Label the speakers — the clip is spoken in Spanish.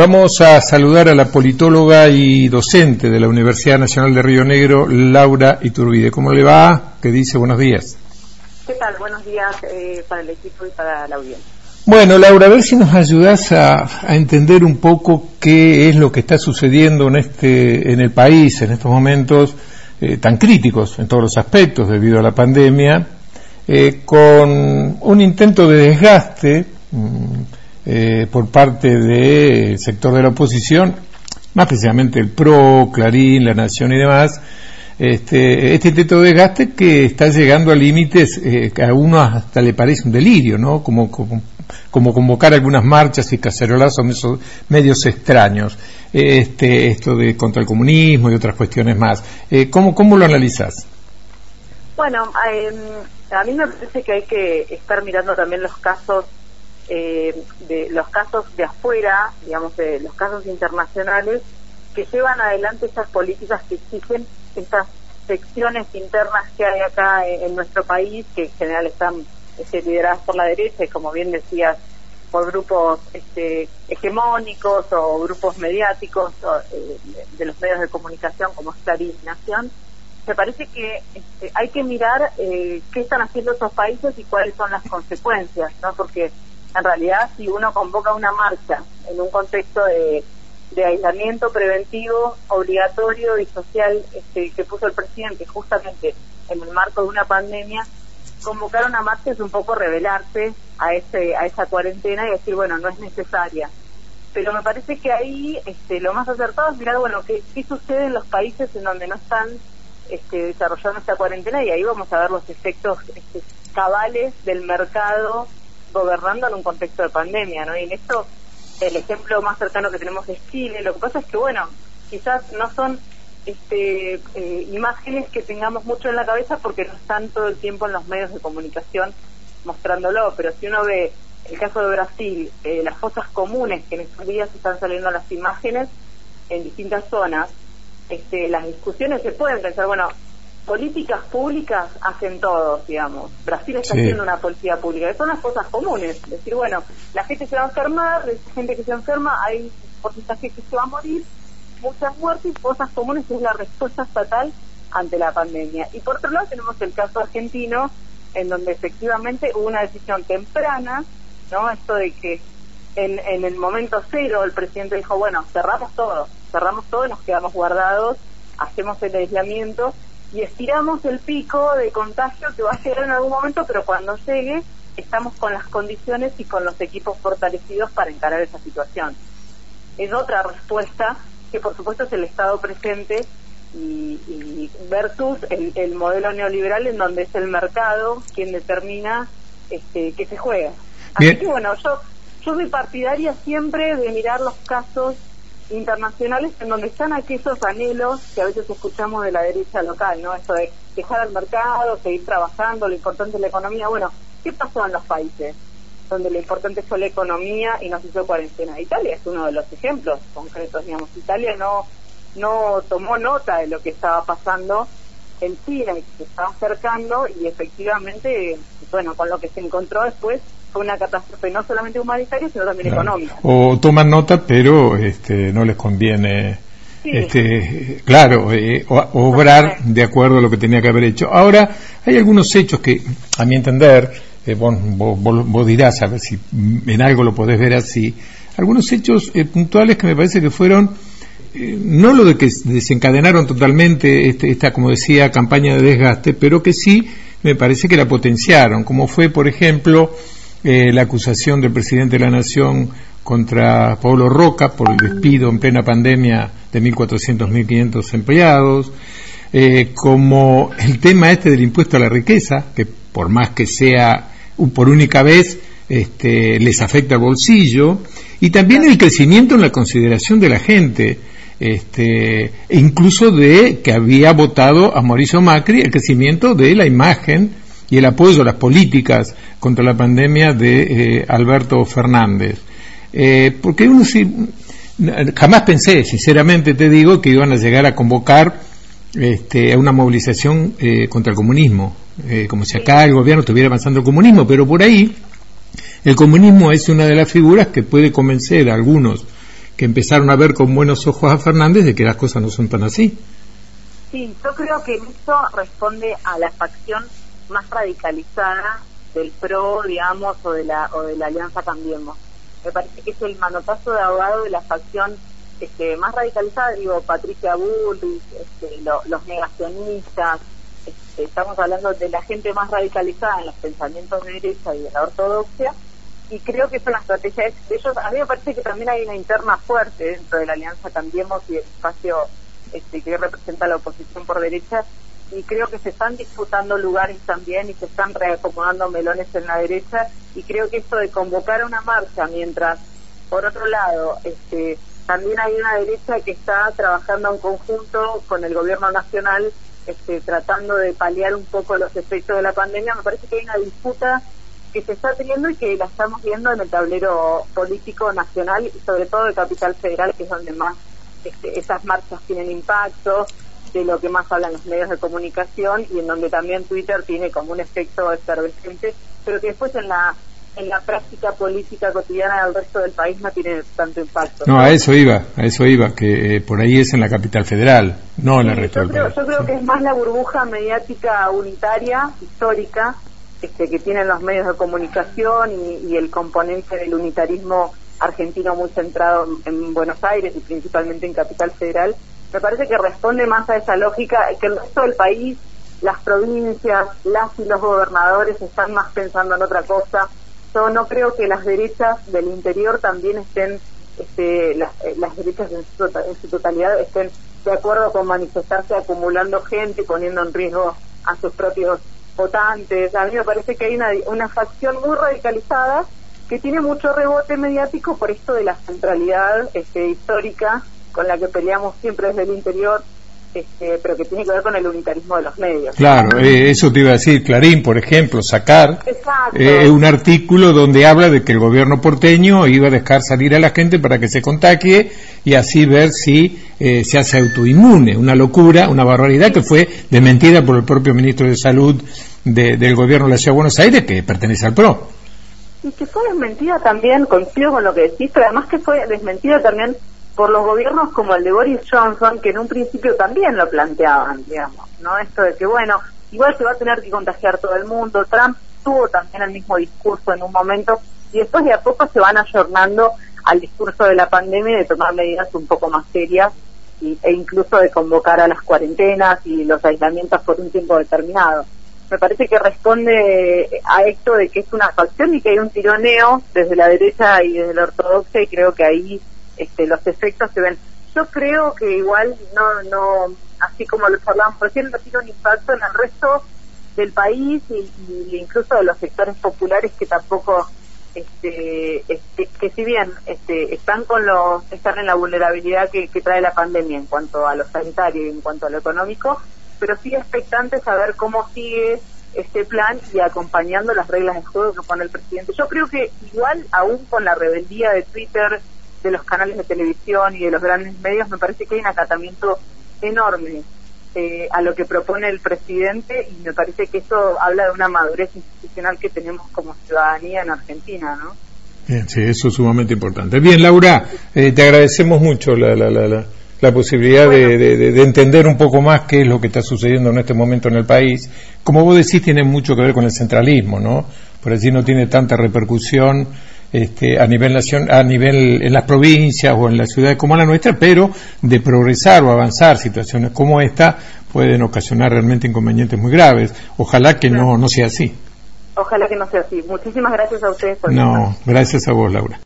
Speaker 1: Vamos a saludar a la politóloga y docente de la Universidad Nacional de Río Negro, Laura Iturbide. ¿Cómo le va? ¿Qué dice? Buenos días.
Speaker 2: ¿Qué tal? Buenos días eh, para el equipo y para la audiencia.
Speaker 1: Bueno, Laura, a ver si nos ayudas a, entender un poco qué es lo que está sucediendo en, este, en el país en estos momentos eh, tan críticos en todos los aspectos debido a la pandemia, eh, con un intento de desgaste. Mm, eh, por parte del sector de la oposición, más precisamente el PRO, Clarín, La Nación y demás, este, este intento de desgaste que está llegando a límites eh, que a uno hasta le parece un delirio, ¿no? Como, como, convocar algunas marchas y cacerolazos son esos medios extraños. Este, esto de contra el comunismo y otras cuestiones más. Eh, ¿cómo, ¿Cómo lo analizás?
Speaker 2: Bueno, em, a mí me parece que hay que estar mirando también los casos eh, de los casos de afuera, digamos, de los casos internacionales, que llevan adelante estas políticas que exigen estas secciones internas que hay acá en, nuestro país, que en general están este, lideradas por la derecha y, como bien decías, por grupos este, hegemónicos o grupos mediáticos eh, de los medios de comunicación como Clarín Nación, me parece que este, hay que mirar eh, qué están haciendo esos países y cuáles son las consecuencias, ¿no? Porque en realidad si uno convoca una marcha en un contexto de, aislamiento preventivo obligatorio y social este, que puso el presidente justamente en el marco de una pandemia, convocar una marcha es un poco revelarse a ese a esa cuarentena y decir, bueno, no es necesaria. Pero me parece que ahí este, lo más acertado es mirar, bueno, qué, qué sucede en los países en donde no están este, desarrollando esta cuarentena y ahí vamos a ver los efectos este, cabales del mercado gobernando en un contexto de pandemia, ¿no? Y en esto el ejemplo más cercano que tenemos es Chile. Lo que pasa es que, bueno, quizás no son este, eh, imágenes que tengamos mucho en la cabeza porque no están todo el tiempo en los medios de comunicación mostrándolo, pero si uno ve el caso de Brasil, eh, las fosas comunes que en estos días están saliendo las imágenes en distintas zonas, este, las discusiones se pueden pensar, bueno, políticas públicas hacen todos, digamos. Brasil está haciendo una política pública, son las cosas comunes. Decir, bueno, la gente se va a enfermar, la gente que se enferma, hay porcentaje que se va a morir, muchas muertes, cosas comunes es la respuesta estatal ante la pandemia. Y por otro lado tenemos el caso argentino, en donde efectivamente hubo una decisión temprana, ¿no? Esto de que en, en el momento cero el presidente dijo, bueno, cerramos todo, cerramos todo nos quedamos guardados, hacemos el aislamiento y estiramos el pico de contagio que va a llegar en algún momento, pero cuando llegue estamos con las condiciones y con los equipos fortalecidos para encarar esa situación. Es otra respuesta que por supuesto es el Estado presente y, versus el, modelo neoliberal en donde es el mercado quien determina este, qué se juega. Así que bueno, yo, yo soy partidaria siempre de mirar los casos internacionales en donde están aquellos anhelos que a veces escuchamos de la derecha local, ¿no? Esto de dejar al mercado, seguir trabajando, lo importante es la economía. Bueno, ¿qué pasó en los países donde lo importante fue la economía y no se hizo cuarentena? Italia es uno de los ejemplos concretos, digamos. Italia no, no tomó nota de lo que estaba pasando en China y se estaba acercando y efectivamente, bueno, con lo que se encontró después fue una catástrofe no solamente humanitaria, sino también económica.
Speaker 1: O toman nota, pero este, no les conviene, este, claro, eh, obrar de acuerdo a lo que tenía que haber hecho. Ahora, hay algunos hechos que, a mi entender, eh, vos, vos, dirás a ver si en algo lo podés ver así, algunos hechos eh, puntuales que me parece que fueron no lo de que desencadenaron totalmente este, esta, como decía, campaña de desgaste, pero que sí me parece que la potenciaron, como fue, por ejemplo, eh, la acusación del presidente de la Nación contra Pablo Roca por el despido en plena pandemia de 1.400, 1.500 empleados, eh, como el tema este del impuesto a la riqueza, que por más que sea por única vez, este, les afecta al bolsillo, y también el crecimiento en la consideración de la gente, este, incluso de que había votado a Mauricio Macri, el crecimiento de la imagen y el apoyo a las políticas contra la pandemia de eh, Alberto Fernández. Eh, porque uno jamás pensé, sinceramente te digo, que iban a llegar a convocar este, a una movilización eh, contra el comunismo, como si acá el gobierno estuviera avanzando el comunismo, pero por ahí el comunismo es una de las figuras que puede convencer a algunos que empezaron a ver con buenos ojos a Fernández de que las cosas no son tan así.
Speaker 2: Sí, yo creo que esto responde a la facción más radicalizada del PRO, digamos, o de la, o de la Alianza Cambiemos. Me parece que es el manotazo de abogado de la facción este, más radicalizada, digo, Patricia Bullrich, este, los negacionistas, este, estamos hablando de la gente más radicalizada en los pensamientos de derecha y de la ortodoxia, y creo que es una estrategia de ellos. A mí me parece que también hay una interna fuerte dentro de la alianza Cambiemos y el espacio este, que representa la oposición por derecha, y creo que se están disputando lugares también y se están reacomodando melones en la derecha, y creo que esto de convocar una marcha mientras, por otro lado, este, también hay una derecha que está trabajando en conjunto con el gobierno nacional este, tratando de paliar un poco los efectos de la pandemia, me parece que hay una disputa que se está teniendo y que la estamos viendo en el tablero político nacional y sobre todo de Capital Federal, que es donde más este, esas marchas tienen impacto, de lo que más hablan los medios de comunicación y en donde también Twitter tiene como un efecto efervescente, pero que después en la en la práctica política cotidiana del resto del país no tiene tanto impacto.
Speaker 1: No, a eso iba, a eso iba, que eh, por ahí es en la capital federal, no en el resto del país.
Speaker 2: Yo creo que es más la burbuja mediática unitaria, histórica, este, que tienen los medios de comunicación y, el componente del unitarismo argentino muy centrado en Buenos Aires y principalmente en Capital Federal, me parece que responde más a esa lógica que el resto del país, las provincias, las y los gobernadores están más pensando en otra cosa yo no creo que las derechas del interior también estén, este, las, eh, derechas en su, totalidad estén de acuerdo con manifestarse acumulando gente, poniendo en riesgo a sus propios votantes. A mí me parece que hay una, una facción muy radicalizada que tiene mucho rebote mediático por esto de la centralidad este, histórica con la que peleamos siempre desde el interior este, pero que tiene que ver con el unitarismo de los medios.
Speaker 1: Claro, eh, eso te iba a decir, Clarín, por ejemplo, sacar eh, un artículo donde habla de que el gobierno porteño iba a dejar salir a la gente para que se contagie y así ver si eh, se hace autoinmune. Una locura, una barbaridad que fue desmentida por el propio ministro de Salud del gobierno de la Ciudad de Buenos Aires, que pertenece al PRO.
Speaker 2: Y que fue desmentida también, coincido con lo que decís, pero además que fue desmentida también por los gobiernos como el de Boris Johnson, que en un principio también lo planteaban, digamos, ¿no? Esto de que, bueno, igual se va a tener que contagiar todo el mundo. Trump tuvo también el mismo discurso en un momento y después de a poco se van ayornando al discurso de la pandemia y de tomar medidas un poco más serias e incluso de convocar a las cuarentenas y los aislamientos por un tiempo determinado. Me parece que responde a esto de que es una facción y que hay un tironeo desde la derecha y desde la ortodoxia y creo que ahí este, los efectos se ven. Yo creo que igual no, no, así como lo hablábamos recién, no tiene un impacto en el resto del país y, incluso de los sectores populares que tampoco este, este, que si bien este, están con los están en la vulnerabilidad que, trae la pandemia en cuanto a lo sanitario y en cuanto a lo económico pero sí expectantes a ver cómo sigue este plan y acompañando las reglas de juego que pone el presidente yo creo que igual aún con la rebeldía de Twitter de los canales de televisión y de los grandes medios, me parece que hay un acatamiento enorme eh, a lo que propone el presidente y me parece que eso habla de una madurez institucional que tenemos como ciudadanía en Argentina, ¿no?
Speaker 1: Bien, sí, eso es sumamente importante. Bien, Laura, eh, te agradecemos mucho la, la, la, la posibilidad de, de, entender un poco más qué es lo que está sucediendo en este momento en el país. Como vos decís, tiene mucho que ver con el centralismo, ¿no? Por así no tiene tanta repercusión este, a nivel nación, a nivel en las provincias o en las ciudades como la nuestra, pero de progresar o avanzar situaciones como esta pueden ocasionar realmente inconvenientes muy graves. Ojalá que no, no sea así.
Speaker 2: Ojalá que no sea así. Muchísimas gracias a ustedes por
Speaker 1: No, gracias a vos, Laura.